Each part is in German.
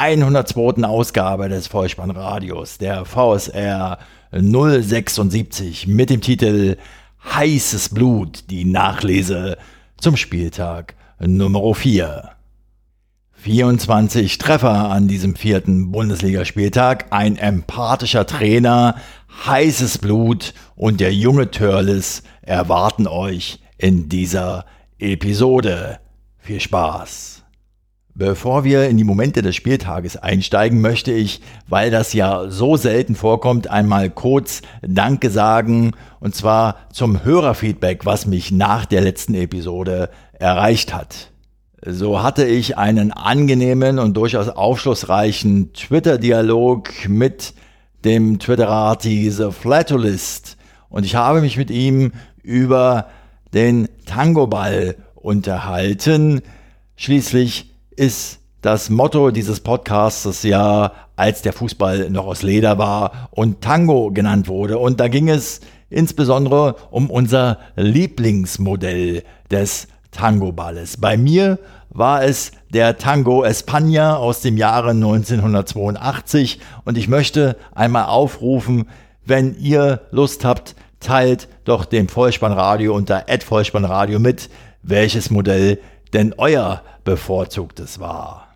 102. Ausgabe des Vollspannradios, der VSR 076 mit dem Titel Heißes Blut, die Nachlese zum Spieltag Nummer 4. 24 Treffer an diesem vierten Bundesligaspieltag, ein empathischer Trainer, heißes Blut und der junge Törles erwarten euch in dieser Episode. Viel Spaß! Bevor wir in die Momente des Spieltages einsteigen, möchte ich, weil das ja so selten vorkommt, einmal kurz Danke sagen, und zwar zum Hörerfeedback, was mich nach der letzten Episode erreicht hat. So hatte ich einen angenehmen und durchaus aufschlussreichen Twitter-Dialog mit dem Twitterati The Flatulist und ich habe mich mit ihm über den Tango-Ball unterhalten. Schließlich ist das Motto dieses Podcasts ja, als der Fußball noch aus Leder war und Tango genannt wurde. Und da ging es insbesondere um unser Lieblingsmodell des Tango-Balles. Bei mir war es der Tango España aus dem Jahre 1982 und ich möchte einmal aufrufen, wenn ihr Lust habt, teilt doch dem Vollspannradio unter Vollspannradio mit, welches Modell denn euer bevorzugtes war.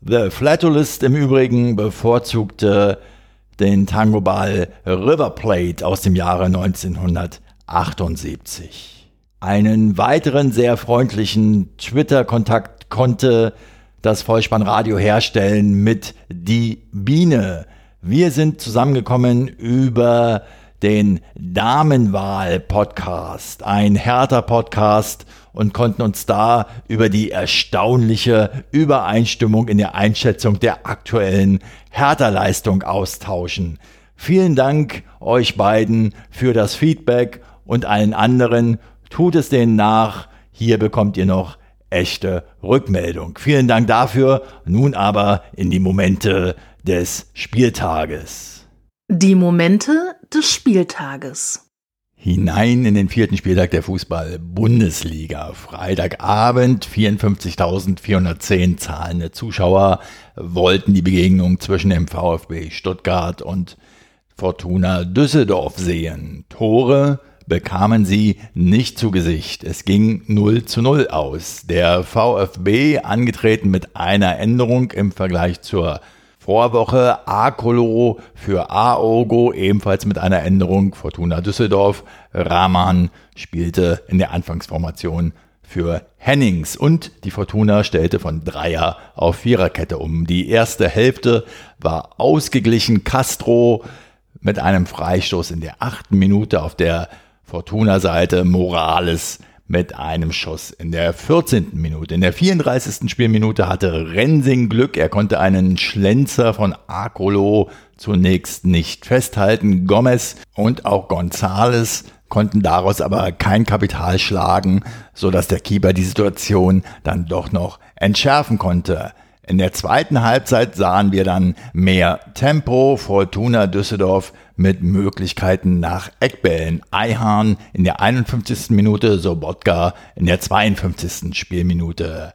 The Flatulist im Übrigen bevorzugte den Tango-Ball River Plate aus dem Jahre 1978. Einen weiteren sehr freundlichen Twitter-Kontakt konnte das Vollspannradio herstellen mit Die Biene. Wir sind zusammengekommen über den Damenwahl-Podcast, ein härter Podcast und konnten uns da über die erstaunliche Übereinstimmung in der Einschätzung der aktuellen Härterleistung austauschen. Vielen Dank euch beiden für das Feedback und allen anderen. Tut es denen nach. Hier bekommt ihr noch echte Rückmeldung. Vielen Dank dafür. Nun aber in die Momente des Spieltages. Die Momente des Spieltages hinein in den vierten Spieltag der Fußball-Bundesliga. Freitagabend 54.410 zahlende Zuschauer wollten die Begegnung zwischen dem VfB Stuttgart und Fortuna Düsseldorf sehen. Tore bekamen sie nicht zu Gesicht. Es ging 0 zu 0 aus. Der VfB, angetreten mit einer Änderung im Vergleich zur Vorwoche Akolo für Aogo, ebenfalls mit einer Änderung. Fortuna Düsseldorf. Rahman spielte in der Anfangsformation für Hennings und die Fortuna stellte von Dreier auf Viererkette um. Die erste Hälfte war ausgeglichen. Castro mit einem Freistoß in der achten Minute auf der Fortuna-Seite. Morales mit einem Schuss in der 14. Minute. In der 34. Spielminute hatte Rensing Glück. Er konnte einen Schlenzer von Akolo zunächst nicht festhalten. Gomez und auch Gonzales konnten daraus aber kein Kapital schlagen, so dass der Keeper die Situation dann doch noch entschärfen konnte. In der zweiten Halbzeit sahen wir dann mehr Tempo. Fortuna Düsseldorf mit Möglichkeiten nach Eckbällen. Eihahn in der 51. Minute, Sobotka in der 52. Spielminute.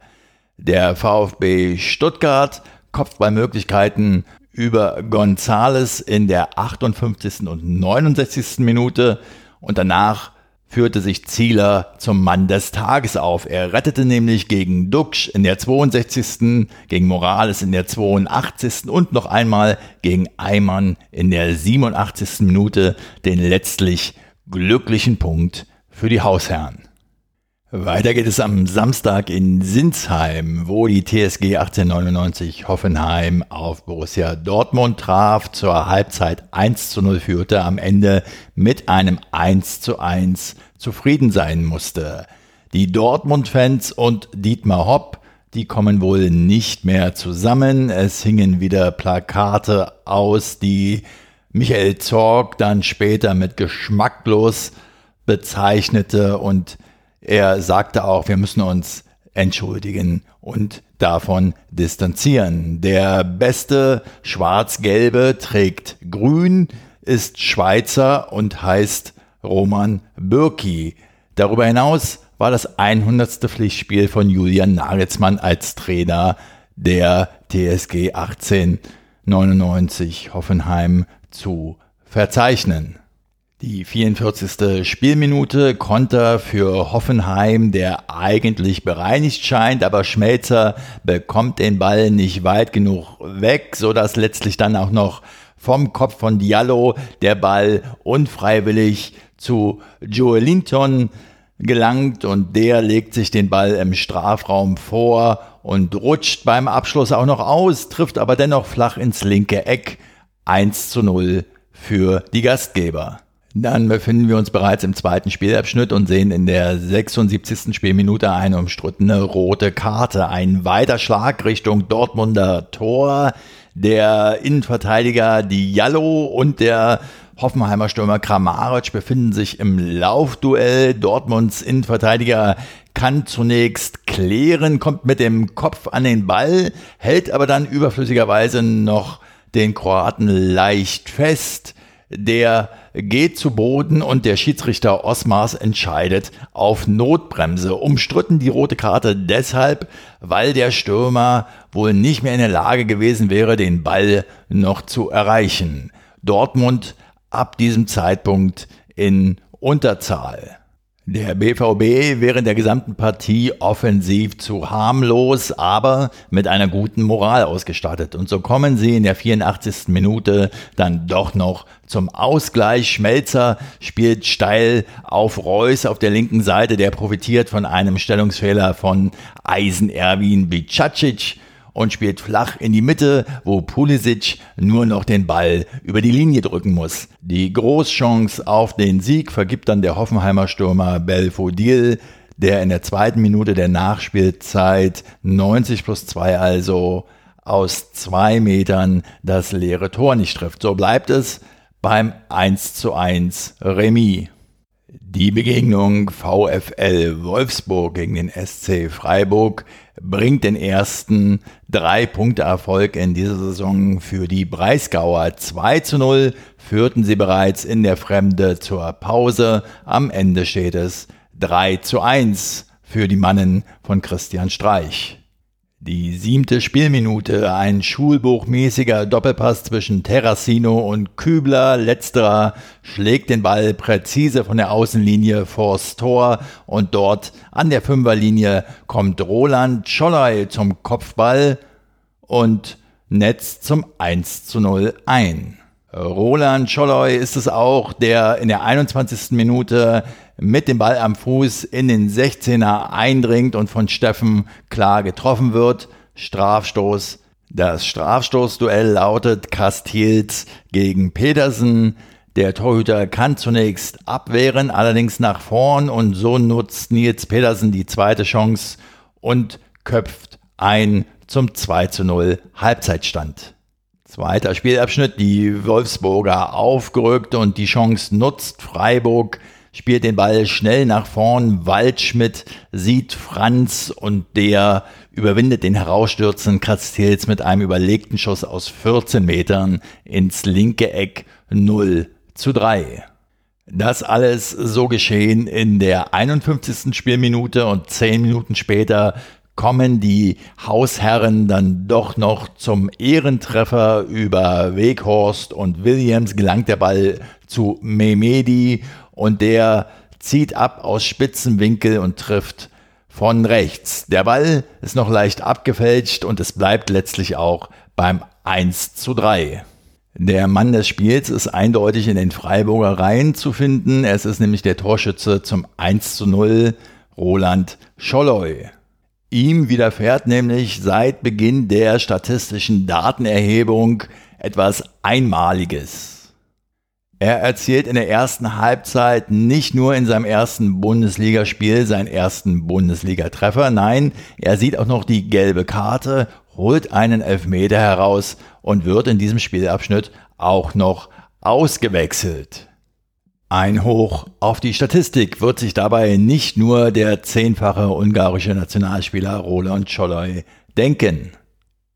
Der VfB Stuttgart Kopfballmöglichkeiten über Gonzales in der 58. und 69. Minute und danach führte sich Zieler zum Mann des Tages auf. Er rettete nämlich gegen Duxch in der 62., gegen Morales in der 82. und noch einmal gegen Eimann in der 87. Minute den letztlich glücklichen Punkt für die Hausherren. Weiter geht es am Samstag in Sinsheim, wo die TSG 1899 Hoffenheim auf Borussia Dortmund traf, zur Halbzeit 1 zu 0 führte, am Ende mit einem 1 zu 1 zufrieden sein musste. Die Dortmund-Fans und Dietmar Hopp, die kommen wohl nicht mehr zusammen. Es hingen wieder Plakate aus, die Michael Zorg dann später mit geschmacklos bezeichnete und er sagte auch, wir müssen uns entschuldigen und davon distanzieren. Der beste Schwarz-Gelbe trägt grün, ist Schweizer und heißt Roman Bürki. Darüber hinaus war das 100. Pflichtspiel von Julian Nagelsmann als Trainer der TSG 1899 Hoffenheim zu verzeichnen. Die 44. Spielminute Konter für Hoffenheim, der eigentlich bereinigt scheint, aber Schmelzer bekommt den Ball nicht weit genug weg, so dass letztlich dann auch noch vom Kopf von Diallo der Ball unfreiwillig zu Joe Linton gelangt und der legt sich den Ball im Strafraum vor und rutscht beim Abschluss auch noch aus, trifft aber dennoch flach ins linke Eck. 1 zu 0 für die Gastgeber. Dann befinden wir uns bereits im zweiten Spielabschnitt und sehen in der 76. Spielminute eine umstrittene rote Karte. Ein weiter Schlag Richtung Dortmunder Tor. Der Innenverteidiger Diallo und der Hoffenheimer Stürmer Kramaric befinden sich im Laufduell. Dortmunds Innenverteidiger kann zunächst klären, kommt mit dem Kopf an den Ball, hält aber dann überflüssigerweise noch den Kroaten leicht fest. Der geht zu Boden und der Schiedsrichter Osmars entscheidet auf Notbremse. Umstritten die rote Karte deshalb, weil der Stürmer wohl nicht mehr in der Lage gewesen wäre, den Ball noch zu erreichen. Dortmund ab diesem Zeitpunkt in Unterzahl. Der BVB während der gesamten Partie offensiv zu harmlos, aber mit einer guten Moral ausgestattet. Und so kommen sie in der 84. Minute dann doch noch zum Ausgleich. Schmelzer spielt steil auf Reus auf der linken Seite, der profitiert von einem Stellungsfehler von Eisen Erwin Bicacic und spielt flach in die Mitte, wo Pulisic nur noch den Ball über die Linie drücken muss. Die Großchance auf den Sieg vergibt dann der Hoffenheimer Stürmer Belfodil, der in der zweiten Minute der Nachspielzeit 90 plus 2 also aus zwei Metern das leere Tor nicht trifft. So bleibt es beim 1 zu 1 Remis. Die Begegnung VfL Wolfsburg gegen den SC Freiburg bringt den ersten Drei-Punkte-Erfolg in dieser Saison für die Breisgauer. 2 zu 0 führten sie bereits in der Fremde zur Pause. Am Ende steht es 3 zu 1 für die Mannen von Christian Streich. Die siebte Spielminute, ein schulbuchmäßiger Doppelpass zwischen Terracino und Kübler. Letzterer schlägt den Ball präzise von der Außenlinie vors Tor und dort an der Fünferlinie kommt Roland Scholley zum Kopfball und Netz zum 1 zu 0 ein. Roland Scholloy ist es auch, der in der 21. Minute mit dem Ball am Fuß in den 16er eindringt und von Steffen klar getroffen wird. Strafstoß. Das Strafstoßduell lautet Castils gegen Petersen. Der Torhüter kann zunächst abwehren, allerdings nach vorn und so nutzt Nils Petersen die zweite Chance und köpft ein zum 2 zu 0 Halbzeitstand. Zweiter Spielabschnitt, die Wolfsburger aufgerückt und die Chance nutzt. Freiburg spielt den Ball schnell nach vorn. Waldschmidt sieht Franz und der überwindet den herausstürzenden Castells mit einem überlegten Schuss aus 14 Metern ins linke Eck 0 zu 3. Das alles so geschehen in der 51. Spielminute und 10 Minuten später kommen die Hausherren dann doch noch zum Ehrentreffer über Weghorst und Williams gelangt der Ball zu Mehmedi und der zieht ab aus spitzen Winkel und trifft von rechts. Der Ball ist noch leicht abgefälscht und es bleibt letztlich auch beim 1 zu 3. Der Mann des Spiels ist eindeutig in den Freiburger Reihen zu finden. Es ist nämlich der Torschütze zum 1 zu 0, Roland Scholloy. Ihm widerfährt nämlich seit Beginn der statistischen Datenerhebung etwas Einmaliges. Er erzielt in der ersten Halbzeit nicht nur in seinem ersten Bundesligaspiel seinen ersten Bundesligatreffer, nein, er sieht auch noch die gelbe Karte, holt einen Elfmeter heraus und wird in diesem Spielabschnitt auch noch ausgewechselt. Ein Hoch auf die Statistik wird sich dabei nicht nur der zehnfache ungarische Nationalspieler Roland Scholloy denken.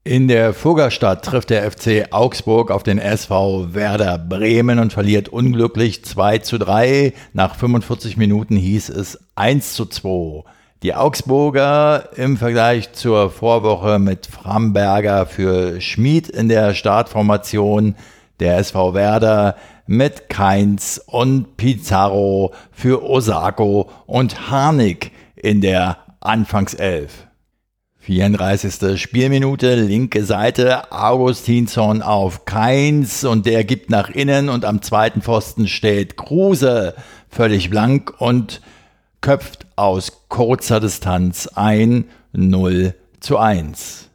In der Fuggerstadt trifft der FC Augsburg auf den SV Werder Bremen und verliert unglücklich 2 zu 3. Nach 45 Minuten hieß es 1 zu 2. Die Augsburger im Vergleich zur Vorwoche mit Framberger für Schmid in der Startformation, der SV Werder mit Keins und Pizarro für Osako und Harnik in der Anfangself. 34. Spielminute, linke Seite, Augustinsson auf Keins und der gibt nach innen und am zweiten Pfosten steht Kruse völlig blank und köpft aus kurzer Distanz ein 0 zu 1.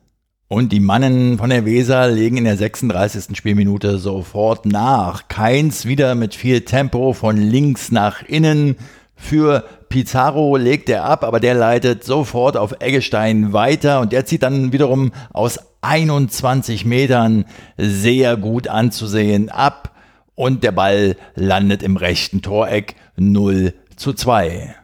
Und die Mannen von der Weser legen in der 36. Spielminute sofort nach. Keins wieder mit viel Tempo von links nach innen für Pizarro legt er ab, aber der leitet sofort auf Eggestein weiter und der zieht dann wiederum aus 21 Metern sehr gut anzusehen ab und der Ball landet im rechten Toreck 0 zu 2.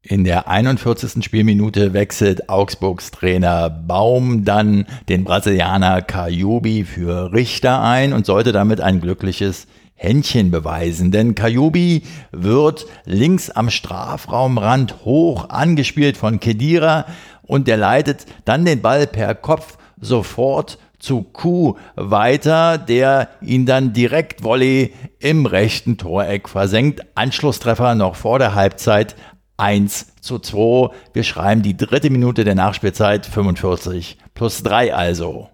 In der 41. Spielminute wechselt Augsburgs Trainer Baum dann den Brasilianer Kajubi für Richter ein und sollte damit ein glückliches Händchen beweisen, denn Kajubi wird links am Strafraumrand hoch angespielt von Kedira und der leitet dann den Ball per Kopf sofort zu Kuh weiter, der ihn dann direkt Volley im rechten Toreck versenkt. Anschlusstreffer noch vor der Halbzeit 1 zu 2. Wir schreiben die dritte Minute der Nachspielzeit 45 plus 3 also.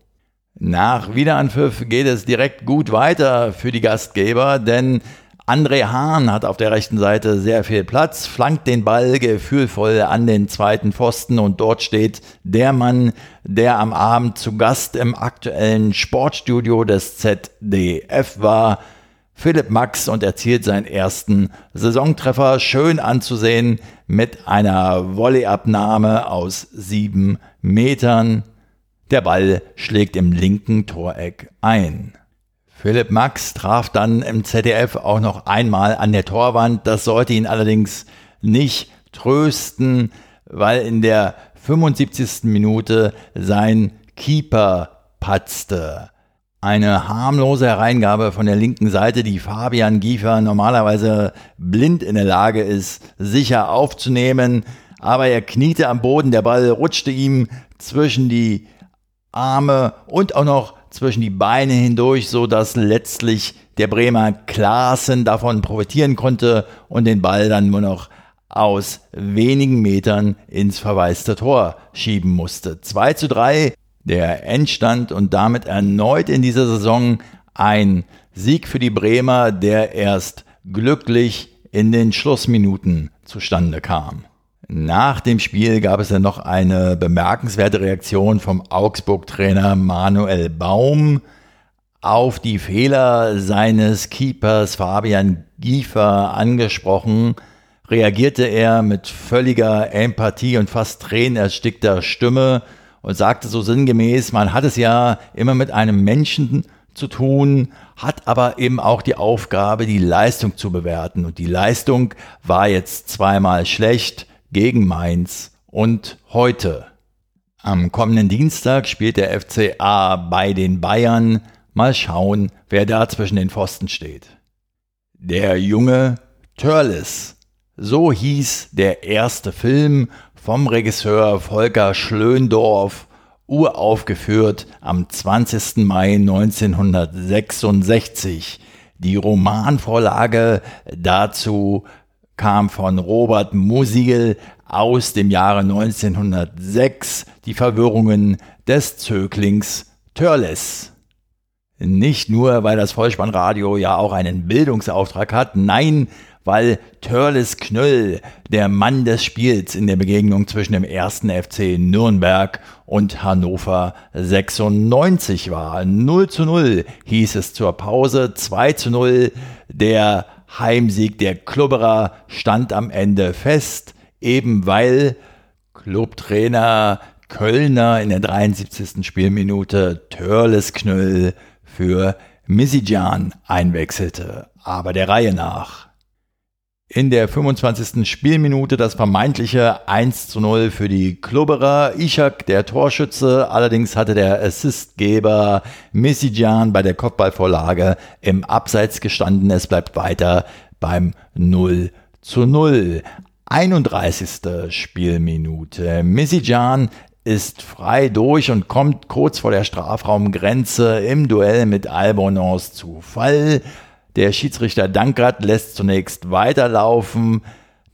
Nach Wiederanpfiff geht es direkt gut weiter für die Gastgeber, denn André Hahn hat auf der rechten Seite sehr viel Platz, flankt den Ball gefühlvoll an den zweiten Pfosten und dort steht der Mann, der am Abend zu Gast im aktuellen Sportstudio des ZDF war, Philipp Max und erzielt seinen ersten Saisontreffer, schön anzusehen mit einer Volleyabnahme aus sieben Metern. Der Ball schlägt im linken Toreck ein. Philipp Max traf dann im ZDF auch noch einmal an der Torwand. Das sollte ihn allerdings nicht trösten, weil in der 75. Minute sein Keeper patzte. Eine harmlose Hereingabe von der linken Seite, die Fabian Giefer normalerweise blind in der Lage ist, sicher aufzunehmen. Aber er kniete am Boden, der Ball rutschte ihm zwischen die Arme und auch noch zwischen die Beine hindurch, so dass letztlich der Bremer Klaassen davon profitieren konnte und den Ball dann nur noch aus wenigen Metern ins verwaiste Tor schieben musste. 2 zu 3 der Endstand und damit erneut in dieser Saison ein Sieg für die Bremer, der erst glücklich in den Schlussminuten zustande kam. Nach dem Spiel gab es dann noch eine bemerkenswerte Reaktion vom Augsburg-Trainer Manuel Baum auf die Fehler seines Keepers Fabian Giefer angesprochen, reagierte er mit völliger Empathie und fast tränenerstickter Stimme und sagte so sinngemäß, man hat es ja immer mit einem Menschen zu tun, hat aber eben auch die Aufgabe, die Leistung zu bewerten. Und die Leistung war jetzt zweimal schlecht, gegen Mainz und heute. Am kommenden Dienstag spielt der FCA bei den Bayern. Mal schauen, wer da zwischen den Pfosten steht. Der junge Törles. So hieß der erste Film vom Regisseur Volker Schlöndorff, uraufgeführt am 20. Mai 1966. Die Romanvorlage dazu kam von Robert Musil aus dem Jahre 1906, die Verwirrungen des Zöglings Törles. Nicht nur, weil das Vollspannradio ja auch einen Bildungsauftrag hat, nein, weil Törles Knöll der Mann des Spiels in der Begegnung zwischen dem ersten FC Nürnberg und Hannover 96 war. 0 zu 0 hieß es zur Pause, 2 zu 0 der Heimsieg der Klubberer stand am Ende fest, eben weil Clubtrainer Kölner in der 73. Spielminute Törles Knöll für Misijan einwechselte, aber der Reihe nach. In der 25. Spielminute das vermeintliche 1 zu 0 für die Klubberer. Ishak, der Torschütze, allerdings hatte der Assistgeber Misijan bei der Kopfballvorlage im Abseits gestanden. Es bleibt weiter beim 0 zu 0. 31. Spielminute. Misijan ist frei durch und kommt kurz vor der Strafraumgrenze im Duell mit Albonos zu Fall. Der Schiedsrichter Dankert lässt zunächst weiterlaufen.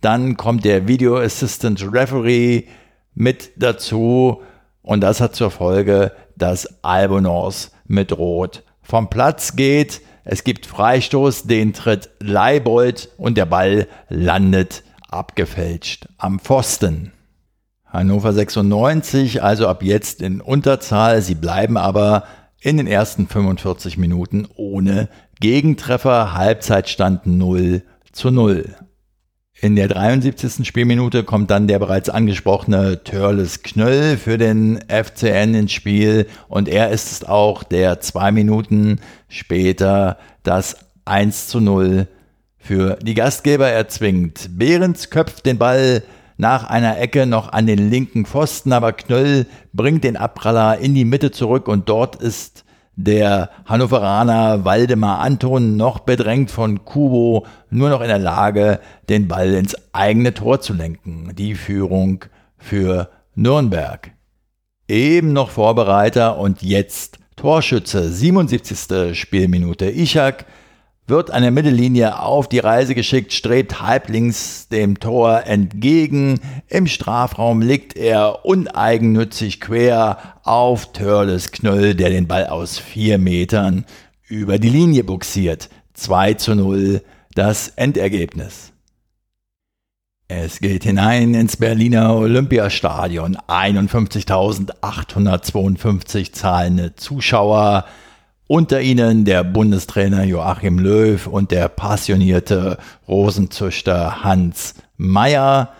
Dann kommt der Video Assistant Referee mit dazu. Und das hat zur Folge, dass Albonos mit Rot vom Platz geht. Es gibt Freistoß, den tritt Leibold und der Ball landet abgefälscht am Pfosten. Hannover 96, also ab jetzt in Unterzahl. Sie bleiben aber in den ersten 45 Minuten ohne Gegentreffer, Halbzeitstand 0 zu 0. In der 73. Spielminute kommt dann der bereits angesprochene Törles Knöll für den FCN ins Spiel und er ist es auch, der zwei Minuten später das 1 zu 0 für die Gastgeber erzwingt. Behrens köpft den Ball nach einer Ecke noch an den linken Pfosten, aber Knöll bringt den Abpraller in die Mitte zurück und dort ist der Hannoveraner Waldemar Anton noch bedrängt von Kubo nur noch in der Lage, den Ball ins eigene Tor zu lenken. Die Führung für Nürnberg. Eben noch Vorbereiter und jetzt Torschütze, 77. Spielminute. Ichak wird an der Mittellinie auf die Reise geschickt, strebt halblinks dem Tor entgegen. Im Strafraum liegt er uneigennützig quer auf Törles Knöll, der den Ball aus vier Metern über die Linie buxiert. 2 zu 0 das Endergebnis. Es geht hinein ins Berliner Olympiastadion. 51.852 zahlende Zuschauer. Unter ihnen der Bundestrainer Joachim Löw und der passionierte Rosenzüchter Hans Meyer.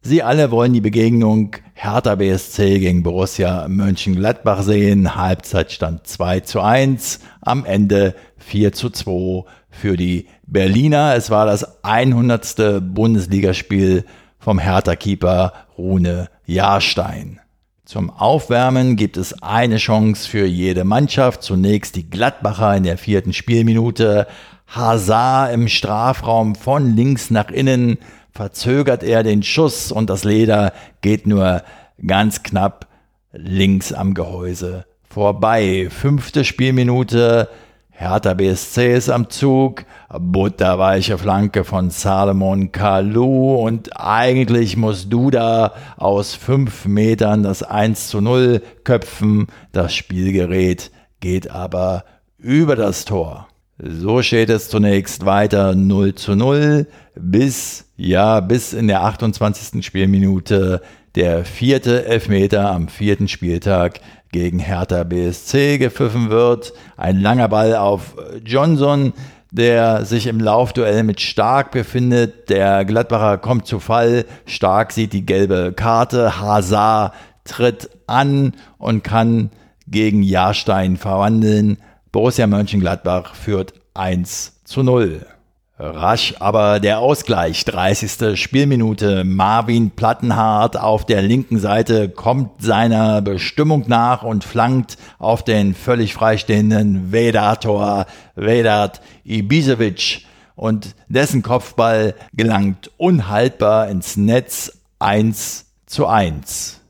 Sie alle wollen die Begegnung Hertha BSC gegen Borussia Mönchengladbach sehen. Halbzeitstand 2 zu 1, am Ende 4 zu 2 für die Berliner. Es war das 100. Bundesligaspiel vom Hertha-Keeper Rune Jahrstein. Zum Aufwärmen gibt es eine Chance für jede Mannschaft. Zunächst die Gladbacher in der vierten Spielminute. Hazard im Strafraum von links nach innen verzögert er den Schuss und das Leder geht nur ganz knapp links am Gehäuse vorbei. Fünfte Spielminute. Hertha BSC ist am Zug, butterweiche Flanke von Salomon Kalou und eigentlich muss Duda aus fünf Metern das 1 zu 0 köpfen. Das Spielgerät geht aber über das Tor. So steht es zunächst weiter 0 zu 0 bis, ja, bis in der 28. Spielminute der vierte Elfmeter am vierten Spieltag gegen Hertha BSC gepfiffen wird. Ein langer Ball auf Johnson, der sich im Laufduell mit Stark befindet. Der Gladbacher kommt zu Fall. Stark sieht die gelbe Karte. Hazard tritt an und kann gegen Jahrstein verwandeln. Borussia Mönchengladbach führt 1 zu 0. Rasch aber der Ausgleich, 30. Spielminute. Marvin Plattenhardt auf der linken Seite kommt seiner Bestimmung nach und flankt auf den völlig freistehenden Vedator Vedat Ibisevic und dessen Kopfball gelangt unhaltbar ins Netz 1 zu 1.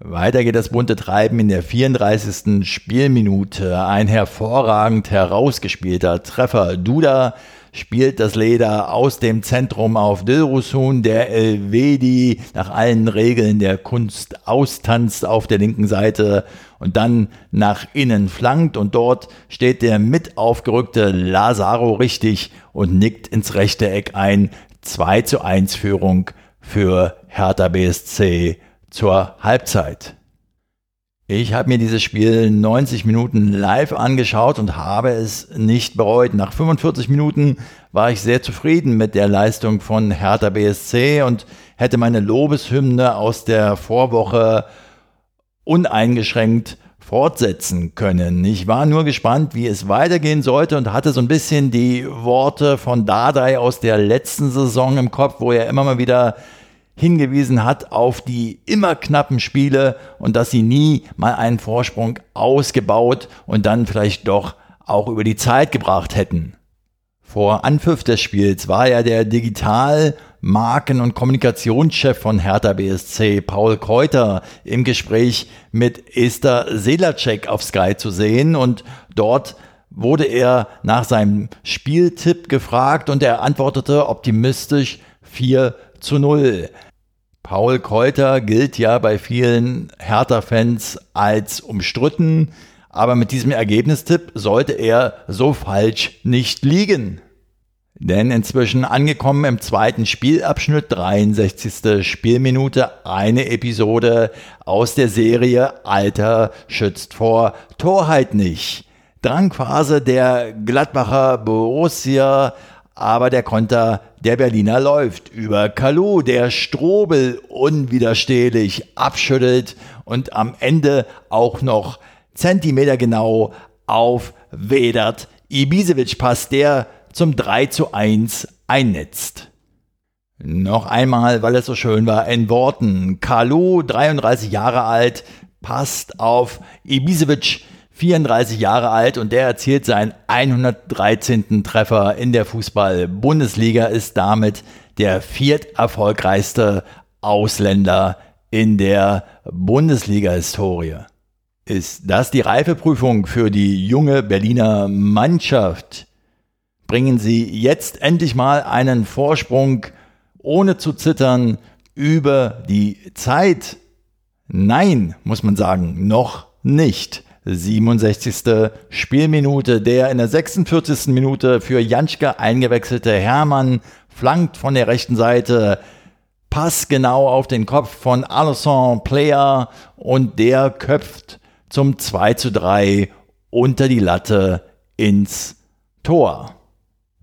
Weiter geht das bunte Treiben in der 34. Spielminute. Ein hervorragend herausgespielter Treffer. Duda spielt das Leder aus dem Zentrum auf Dilrusun, der Elvedi nach allen Regeln der Kunst austanzt auf der linken Seite und dann nach innen flankt und dort steht der mit aufgerückte Lazaro richtig und nickt ins rechte Eck ein. 2 zu 1 Führung für Hertha BSC zur Halbzeit. Ich habe mir dieses Spiel 90 Minuten live angeschaut und habe es nicht bereut. Nach 45 Minuten war ich sehr zufrieden mit der Leistung von Hertha BSC und hätte meine Lobeshymne aus der Vorwoche uneingeschränkt fortsetzen können. Ich war nur gespannt, wie es weitergehen sollte und hatte so ein bisschen die Worte von Dardai aus der letzten Saison im Kopf, wo er immer mal wieder hingewiesen hat auf die immer knappen Spiele und dass sie nie mal einen Vorsprung ausgebaut und dann vielleicht doch auch über die Zeit gebracht hätten. Vor Anpfiff des Spiels war ja der Digital-, Marken- und Kommunikationschef von Hertha BSC, Paul Keuter, im Gespräch mit Esther Selacek auf Sky zu sehen und dort wurde er nach seinem Spieltipp gefragt und er antwortete optimistisch 4 zu 0. Paul Keuter gilt ja bei vielen Hertha-Fans als umstritten, aber mit diesem Ergebnistipp sollte er so falsch nicht liegen. Denn inzwischen angekommen im zweiten Spielabschnitt, 63. Spielminute, eine Episode aus der Serie Alter schützt vor Torheit nicht. Drangphase der Gladbacher Borussia, aber der Konter der Berliner läuft über Kalu, der Strobel unwiderstehlich abschüttelt und am Ende auch noch zentimetergenau auf Vedat Ibisevic passt, der zum 3 zu 1 einnetzt. Noch einmal, weil es so schön war, in Worten. Kalu, 33 Jahre alt, passt auf Ibisevic, 34 Jahre alt und der erzielt seinen 113. Treffer in der Fußball-Bundesliga, ist damit der vierterfolgreichste Ausländer in der Bundesliga-Historie. Ist das die Reifeprüfung für die junge Berliner Mannschaft? bringen Sie jetzt endlich mal einen Vorsprung ohne zu zittern über die Zeit? Nein, muss man sagen, noch nicht. 67. Spielminute. Der in der 46. Minute für Janschke eingewechselte Hermann flankt von der rechten Seite. Pass genau auf den Kopf von Alison Player und der köpft zum 2 zu 3 unter die Latte ins Tor.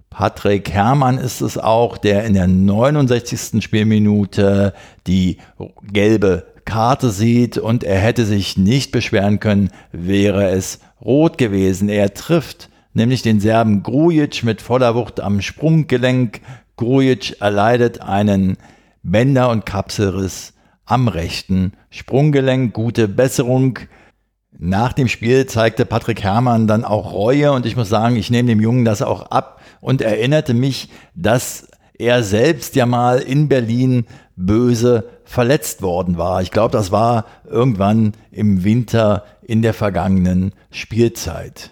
Patrick Herrmann ist es auch, der in der 69. Spielminute die gelbe Karte sieht und er hätte sich nicht beschweren können, wäre es rot gewesen. Er trifft nämlich den Serben Grujic mit voller Wucht am Sprunggelenk. Grujic erleidet einen Bänder- und Kapselriss am rechten Sprunggelenk. Gute Besserung. Nach dem Spiel zeigte Patrick Herrmann dann auch Reue und ich muss sagen, ich nehme dem Jungen das auch ab und erinnerte mich, dass er selbst ja mal in Berlin böse verletzt worden war. Ich glaube, das war irgendwann im Winter in der vergangenen Spielzeit.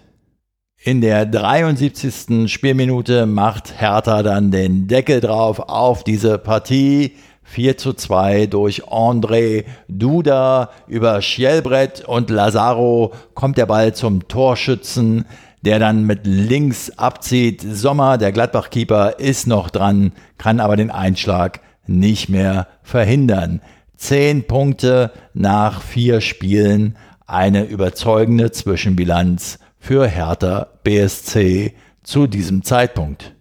In der 73. Spielminute macht Hertha dann den Deckel drauf auf diese Partie. 4 zu 2 durch André Duda über Schielbrett und Lazaro kommt der Ball zum Torschützen, der dann mit links abzieht. Sommer, der Gladbach-Keeper, ist noch dran, kann aber den Einschlag nicht mehr verhindern. Zehn Punkte nach vier Spielen, eine überzeugende Zwischenbilanz für Hertha BSC zu diesem Zeitpunkt.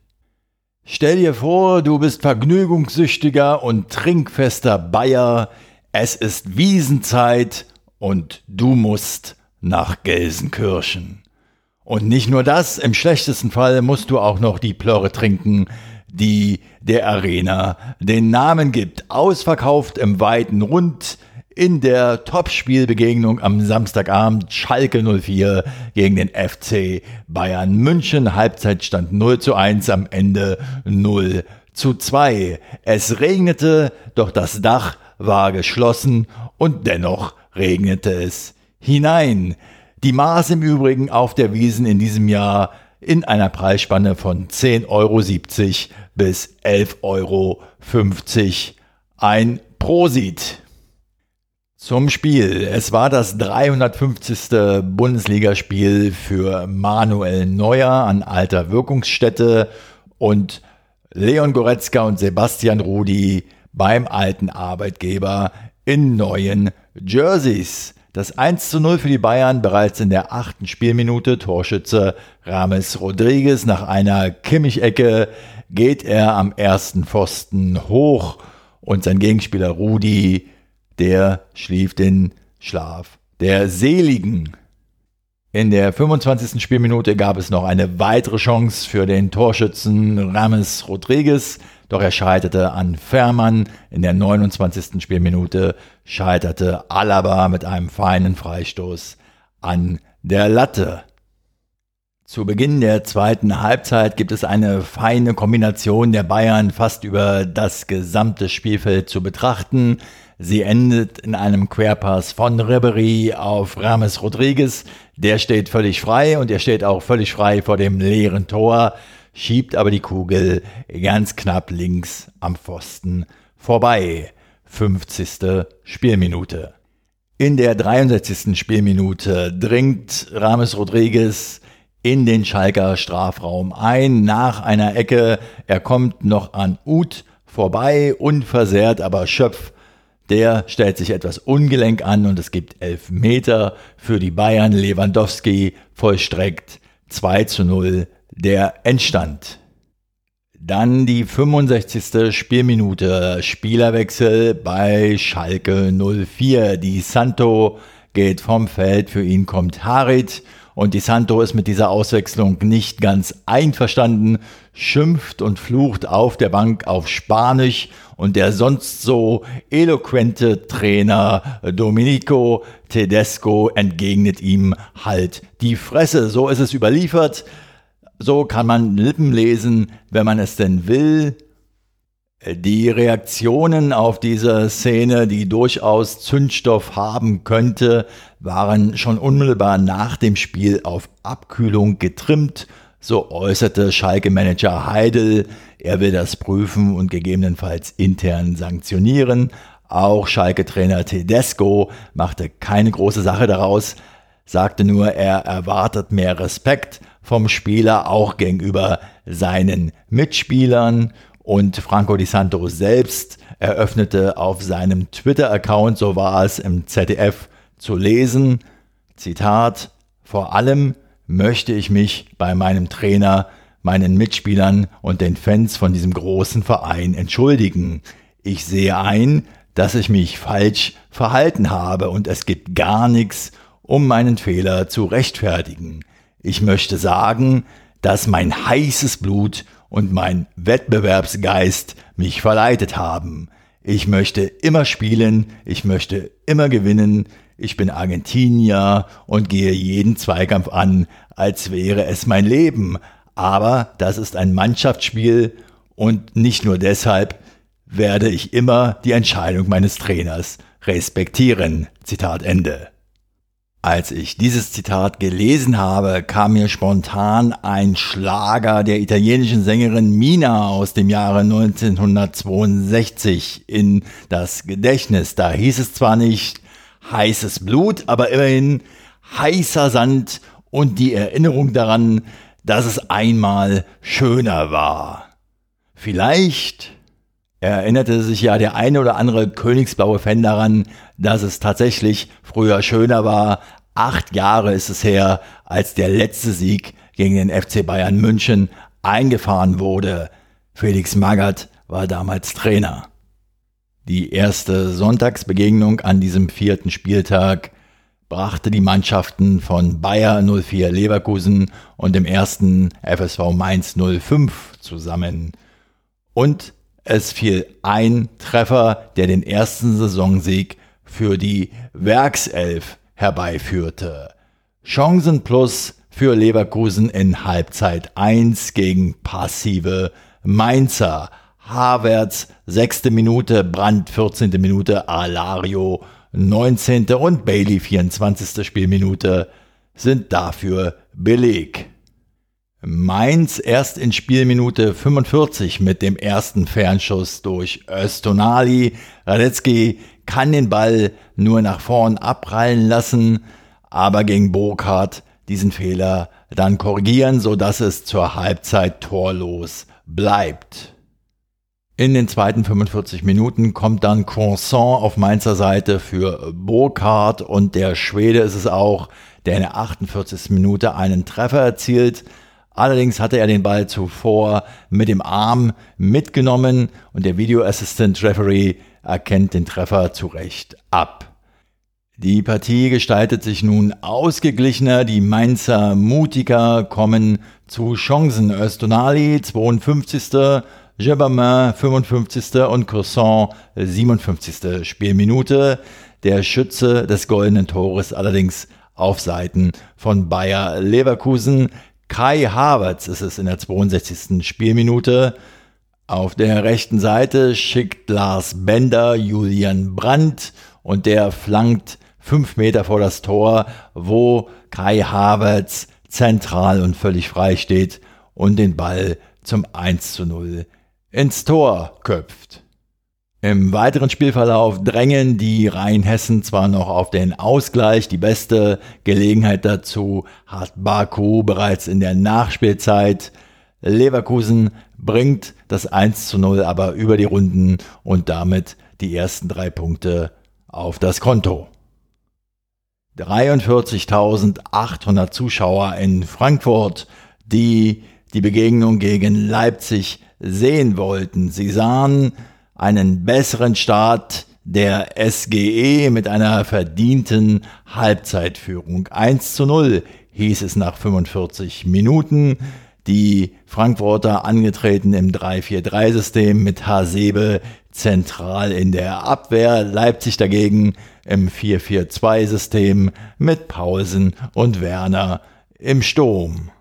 Stell dir vor, du bist vergnügungssüchtiger und trinkfester Bayer, es ist Wiesenzeit und du musst nach Gelsenkirchen. Und nicht nur das, im schlechtesten Fall musst du auch noch die Plörre trinken, die der Arena den Namen gibt. Ausverkauft im weiten Rund, in der Topspielbegegnung am Samstagabend Schalke 04 gegen den FC Bayern München. Halbzeitstand 0 zu 1, am Ende 0 zu 2. Es regnete, doch das Dach war geschlossen und dennoch regnete es hinein. Die Maß im Übrigen auf der Wiesen in diesem Jahr in einer Preisspanne von 10,70 Euro bis 11,50 Euro ein Prosit. Zum Spiel. Es war das 350. Bundesligaspiel für Manuel Neuer an alter Wirkungsstätte und Leon Goretzka und Sebastian Rudi beim alten Arbeitgeber in neuen Jerseys. Das 1 zu 0 für die Bayern bereits in der achten Spielminute. Torschütze Rames Rodriguez nach einer Kimmich-Ecke geht er am ersten Pfosten hoch und sein Gegenspieler Rudi der schlief den Schlaf der Seligen. In der 25. Spielminute gab es noch eine weitere Chance für den Torschützen Rames Rodriguez, doch er scheiterte an Fährmann. In der 29. Spielminute scheiterte Alaba mit einem feinen Freistoß an der Latte. Zu Beginn der zweiten Halbzeit gibt es eine feine Kombination der Bayern fast über das gesamte Spielfeld zu betrachten. Sie endet in einem Querpass von Ribery auf Rames Rodriguez. Der steht völlig frei und er steht auch völlig frei vor dem leeren Tor, schiebt aber die Kugel ganz knapp links am Pfosten vorbei. 50. Spielminute. In der 63. Spielminute dringt Rames Rodriguez in den Schalker Strafraum ein nach einer Ecke. Er kommt noch an Uth vorbei, unversehrt, aber Schöpf, der stellt sich etwas ungelenk an und es gibt elf Meter für die Bayern. Lewandowski vollstreckt 2 zu 0 der Endstand. Dann die 65. Spielminute. Spielerwechsel bei Schalke 04. Die Santo geht vom Feld. Für ihn kommt Harit und Di Santo ist mit dieser Auswechslung nicht ganz einverstanden, schimpft und flucht auf der Bank auf Spanisch und der sonst so eloquente Trainer Domenico Tedesco entgegnet ihm halt die Fresse. So ist es überliefert. So kann man Lippen lesen, wenn man es denn will. Die Reaktionen auf diese Szene, die durchaus Zündstoff haben könnte, waren schon unmittelbar nach dem Spiel auf Abkühlung getrimmt. So äußerte Schalke-Manager Heidel, er will das prüfen und gegebenenfalls intern sanktionieren. Auch Schalke-Trainer Tedesco machte keine große Sache daraus, sagte nur, er erwartet mehr Respekt vom Spieler auch gegenüber seinen Mitspielern und Franco Di Santo selbst eröffnete auf seinem Twitter-Account, so war es im ZDF zu lesen, Zitat, vor allem möchte ich mich bei meinem Trainer, meinen Mitspielern und den Fans von diesem großen Verein entschuldigen. Ich sehe ein, dass ich mich falsch verhalten habe und es gibt gar nichts, um meinen Fehler zu rechtfertigen. Ich möchte sagen, dass mein heißes Blut und mein Wettbewerbsgeist mich verleitet haben. Ich möchte immer spielen, ich möchte immer gewinnen, ich bin Argentinier und gehe jeden Zweikampf an, als wäre es mein Leben. Aber das ist ein Mannschaftsspiel und nicht nur deshalb werde ich immer die Entscheidung meines Trainers respektieren. Zitat Ende. Als ich dieses Zitat gelesen habe, kam mir spontan ein Schlager der italienischen Sängerin Mina aus dem Jahre 1962 in das Gedächtnis. Da hieß es zwar nicht heißes Blut, aber immerhin heißer Sand und die Erinnerung daran, dass es einmal schöner war. Vielleicht erinnerte sich ja der eine oder andere königsblaue Fan daran, dass es tatsächlich früher schöner war. Acht Jahre ist es her, als der letzte Sieg gegen den FC Bayern München eingefahren wurde. Felix Magath war damals Trainer. Die erste Sonntagsbegegnung an diesem vierten Spieltag brachte die Mannschaften von Bayer 04 Leverkusen und dem ersten FSV Mainz 05 zusammen. Und es fiel ein Treffer, der den ersten Saisonsieg für die Werkself herbeiführte. Chancen plus für Leverkusen in Halbzeit 1 gegen passive Mainzer. Havertz, sechste Minute, Brandt, 14. Minute, Alario, 19. und Bailey, 24. Spielminute sind dafür Beleg. Mainz erst in Spielminute 45 mit dem ersten Fernschuss durch Östonali. Radetzky kann den Ball nur nach vorn abprallen lassen, aber gegen Burkhardt diesen Fehler dann korrigieren, sodass es zur Halbzeit torlos bleibt. In den zweiten 45 Minuten kommt dann Croissant auf Mainzer Seite für Burkhardt und der Schwede ist es auch, der in der 48. Minute einen Treffer erzielt. Allerdings hatte er den Ball zuvor mit dem Arm mitgenommen und der Video Assistant Referee erkennt den Treffer zu Recht ab. Die Partie gestaltet sich nun ausgeglichener. Die Mainzer Mutiker kommen zu Chancen. Östonali 52. Jebermain 55. und Coursant 57. Spielminute. Der Schütze des goldenen Tores allerdings auf Seiten von Bayer Leverkusen. Kai Havertz ist es in der 62. Spielminute. Auf der rechten Seite schickt Lars Bender Julian Brandt und der flankt fünf Meter vor das Tor, wo Kai Havertz zentral und völlig frei steht und den Ball zum 1 zu 0 ins Tor köpft. Im weiteren Spielverlauf drängen die Rheinhessen zwar noch auf den Ausgleich, die beste Gelegenheit dazu hat Baku bereits in der Nachspielzeit. Leverkusen bringt das 1 zu 0 aber über die Runden und damit die ersten drei Punkte auf das Konto. 43.800 Zuschauer in Frankfurt, die die Begegnung gegen Leipzig sehen wollten. Sie sahen einen besseren Start der SGE mit einer verdienten Halbzeitführung. 1 zu 0 hieß es nach 45 Minuten. Die Frankfurter angetreten im 3-4-3-System mit Hasebe zentral in der Abwehr, Leipzig dagegen im 4-4-2-System mit Pausen und Werner im Sturm.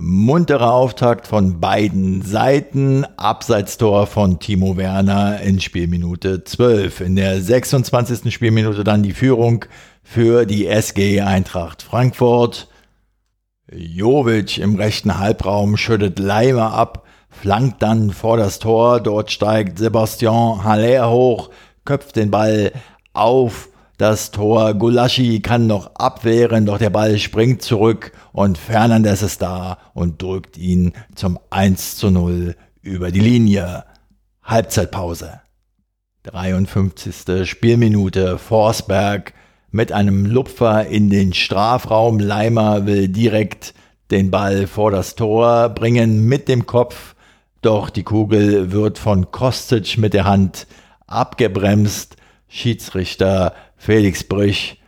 Munterer Auftakt von beiden Seiten. Abseitstor von Timo Werner in Spielminute 12. In der 26. Spielminute dann die Führung für die SG Eintracht Frankfurt. Jovic im rechten Halbraum schüttet Leimer ab, flankt dann vor das Tor. Dort steigt Sebastian Haller hoch, köpft den Ball auf das Tor. Gulaschi kann noch abwehren, doch der Ball springt zurück und Fernandes ist da und drückt ihn zum 1 zu 0 über die Linie. Halbzeitpause. 53. Spielminute. Forsberg mit einem Lupfer in den Strafraum. Leimer will direkt den Ball vor das Tor bringen mit dem Kopf, doch die Kugel wird von Kostic mit der Hand abgebremst. Schiedsrichter Felix Brüch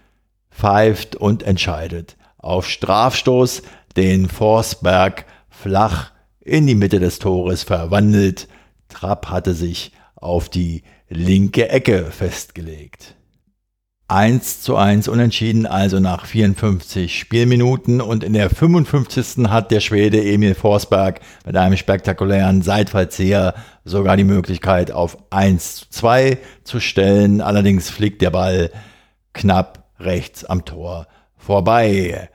pfeift und entscheidet auf Strafstoß, den Forsberg flach in die Mitte des Tores verwandelt. Trapp hatte sich auf die linke Ecke festgelegt. 1 zu 1 unentschieden, also nach 54 Spielminuten. Und in der 55. hat der Schwede Emil Forsberg mit einem spektakulären Seitfallzieher sogar die Möglichkeit auf 1 zu 2 zu stellen. Allerdings fliegt der Ball knapp rechts am Tor vorbei.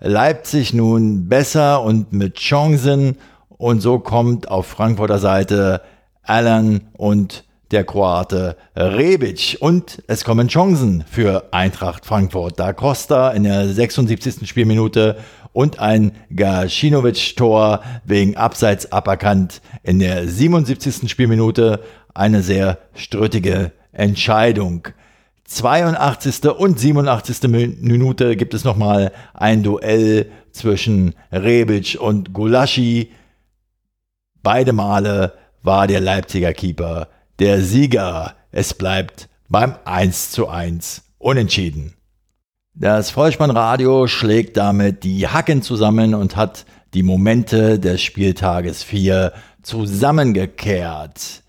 Leipzig nun besser und mit Chancen und so kommt auf Frankfurter Seite Allen und der Kroate Rebic. Und es kommen Chancen für Eintracht Frankfurt. Da Costa in der 76. Spielminute und ein Gacinovic-Tor wegen Abseits aberkannt in der 77. Spielminute. Eine sehr strittige Entscheidung. 82. und 87. Minute gibt es nochmal ein Duell zwischen Rebic und Gulaschi. Beide Male war der Leipziger Keeper der Sieger. Es bleibt beim 1 zu 1 unentschieden. Das Vollspannradio schlägt damit die Hacken zusammen und hat die Momente des Spieltages 4 zusammengekehrt.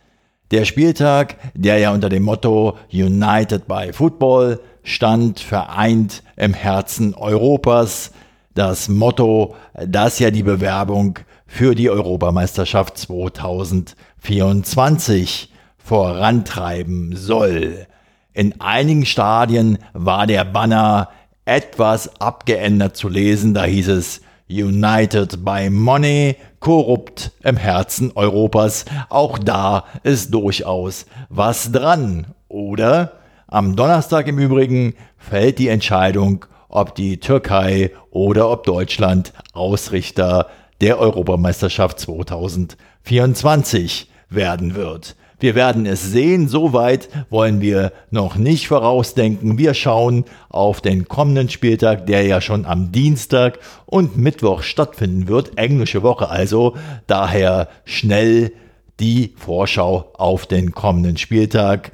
Der Spieltag, der ja unter dem Motto United by Football stand, vereint im Herzen Europas. Das Motto, das ja die Bewerbung für die Europameisterschaft 2024 vorantreiben soll. In einigen Stadien war der Banner etwas abgeändert zu lesen, da hieß es United by Money, korrupt im Herzen Europas. Auch da ist durchaus was dran, oder? Am Donnerstag im Übrigen fällt die Entscheidung, ob die Türkei oder ob Deutschland Ausrichter der Europameisterschaft 2024 werden wird. Wir werden es sehen. Soweit wollen wir noch nicht vorausdenken. Wir schauen auf den kommenden Spieltag, der ja schon am Dienstag und Mittwoch stattfinden wird. Englische Woche also. Daher schnell die Vorschau auf den kommenden Spieltag.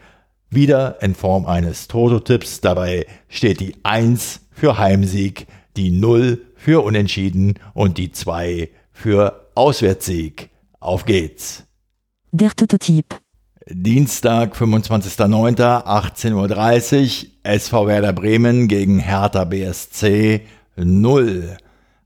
Wieder in Form eines Toto-Tipps. Dabei steht die 1 für Heimsieg, die 0 für Unentschieden und die 2 für Auswärtssieg. Auf geht's. Der Tototyp. Dienstag, 25.09., 18.30 Uhr, SV Werder Bremen gegen Hertha BSC 0.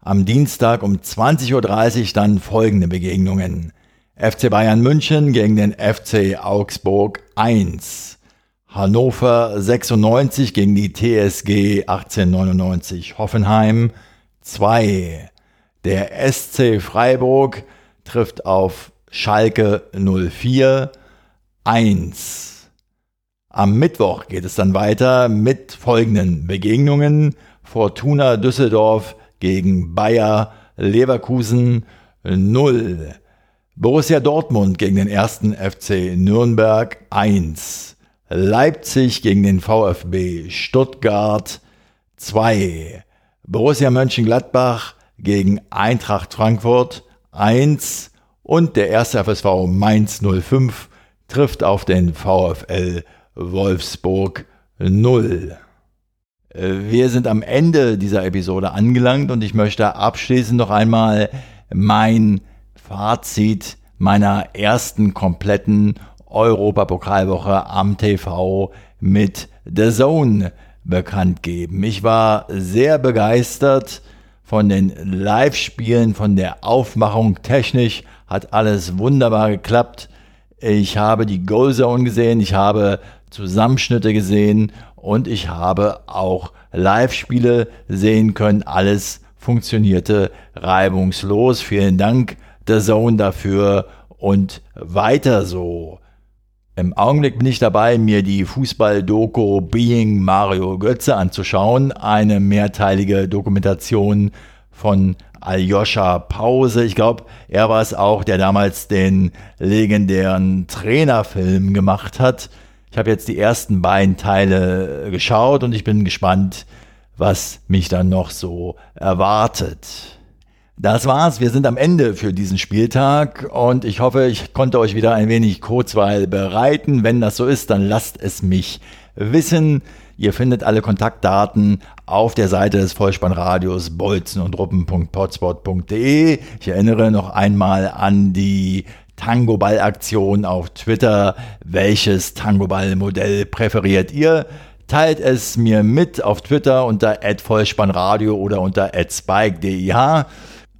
Am Dienstag um 20.30 Uhr dann folgende Begegnungen. FC Bayern München gegen den FC Augsburg 1. Hannover 96 gegen die TSG 1899 Hoffenheim 2. Der SC Freiburg trifft auf Schalke 04 1. Am Mittwoch geht es dann weiter mit folgenden Begegnungen. Fortuna Düsseldorf gegen Bayer Leverkusen 0. Borussia Dortmund gegen den ersten FC Nürnberg 1. Leipzig gegen den VfB Stuttgart 2. Borussia Mönchengladbach gegen Eintracht Frankfurt 1 und der erste FSV Mainz 05 trifft auf den VfL Wolfsburg 0. Wir sind am Ende dieser Episode angelangt und ich möchte abschließend noch einmal mein Fazit meiner ersten kompletten Europapokalwoche am TV mit The Zone bekannt geben. Ich war sehr begeistert von den Live-Spielen, von der Aufmachung. Technisch hat alles wunderbar geklappt. Ich habe die Goal Zone gesehen, ich habe Zusammenschnitte gesehen und ich habe auch Live-Spiele sehen können. Alles funktionierte reibungslos. Vielen Dank The Zone dafür und weiter so. Im Augenblick bin ich dabei, mir die Fußball-Doku Being Mario Götze anzuschauen, eine mehrteilige Dokumentation von Aljoscha Pause. Ich glaube, er war es auch, der damals den legendären Trainerfilm gemacht hat. Ich habe jetzt die ersten beiden Teile geschaut und ich bin gespannt, was mich dann noch so erwartet. Das war's. Wir sind am Ende für diesen Spieltag und ich hoffe, ich konnte euch wieder ein wenig Kurzweil bereiten. Wenn das so ist, dann lasst es mich wissen. Ihr findet alle Kontaktdaten auf der Seite des Vollspannradios bolzen und ruppen.potspot.de. Ich erinnere noch einmal an die Tango-Ball-Aktion auf Twitter. Welches Tango-Ball-Modell präferiert ihr? Teilt es mir mit auf Twitter unter @vollspannradio oder unter @spike.dih.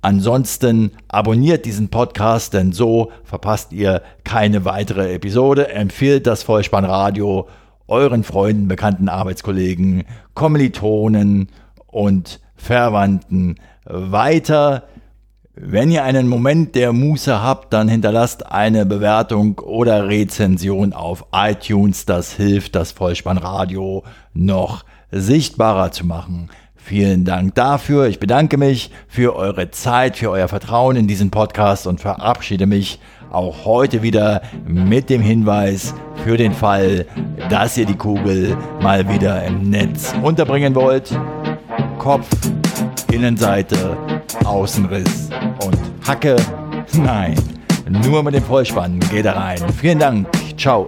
Ansonsten abonniert diesen Podcast, denn so verpasst ihr keine weitere Episode. Empfehlt das Vollspannradio euren Freunden, bekannten Arbeitskollegen, Kommilitonen und Verwandten weiter. Wenn ihr einen Moment der Muße habt, dann hinterlasst eine Bewertung oder Rezension auf iTunes. Das hilft, das Vollspannradio noch sichtbarer zu machen. Vielen Dank dafür. Ich bedanke mich für eure Zeit, für euer Vertrauen in diesen Podcast und verabschiede mich auch heute wieder mit dem Hinweis für den Fall, dass ihr die Kugel mal wieder im Netz unterbringen wollt. Kopf, Innenseite, Außenriss und Hacke. Nein, nur mit dem Vollspann geht er rein. Vielen Dank. Ciao.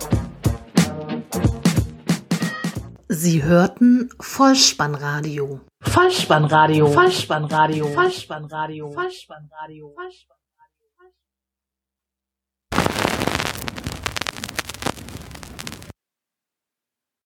Sie hörten Vollspannradio. Vollspannradio. Vollspannradio. Vollspannradio. Vollspannradio. Vollspannradio.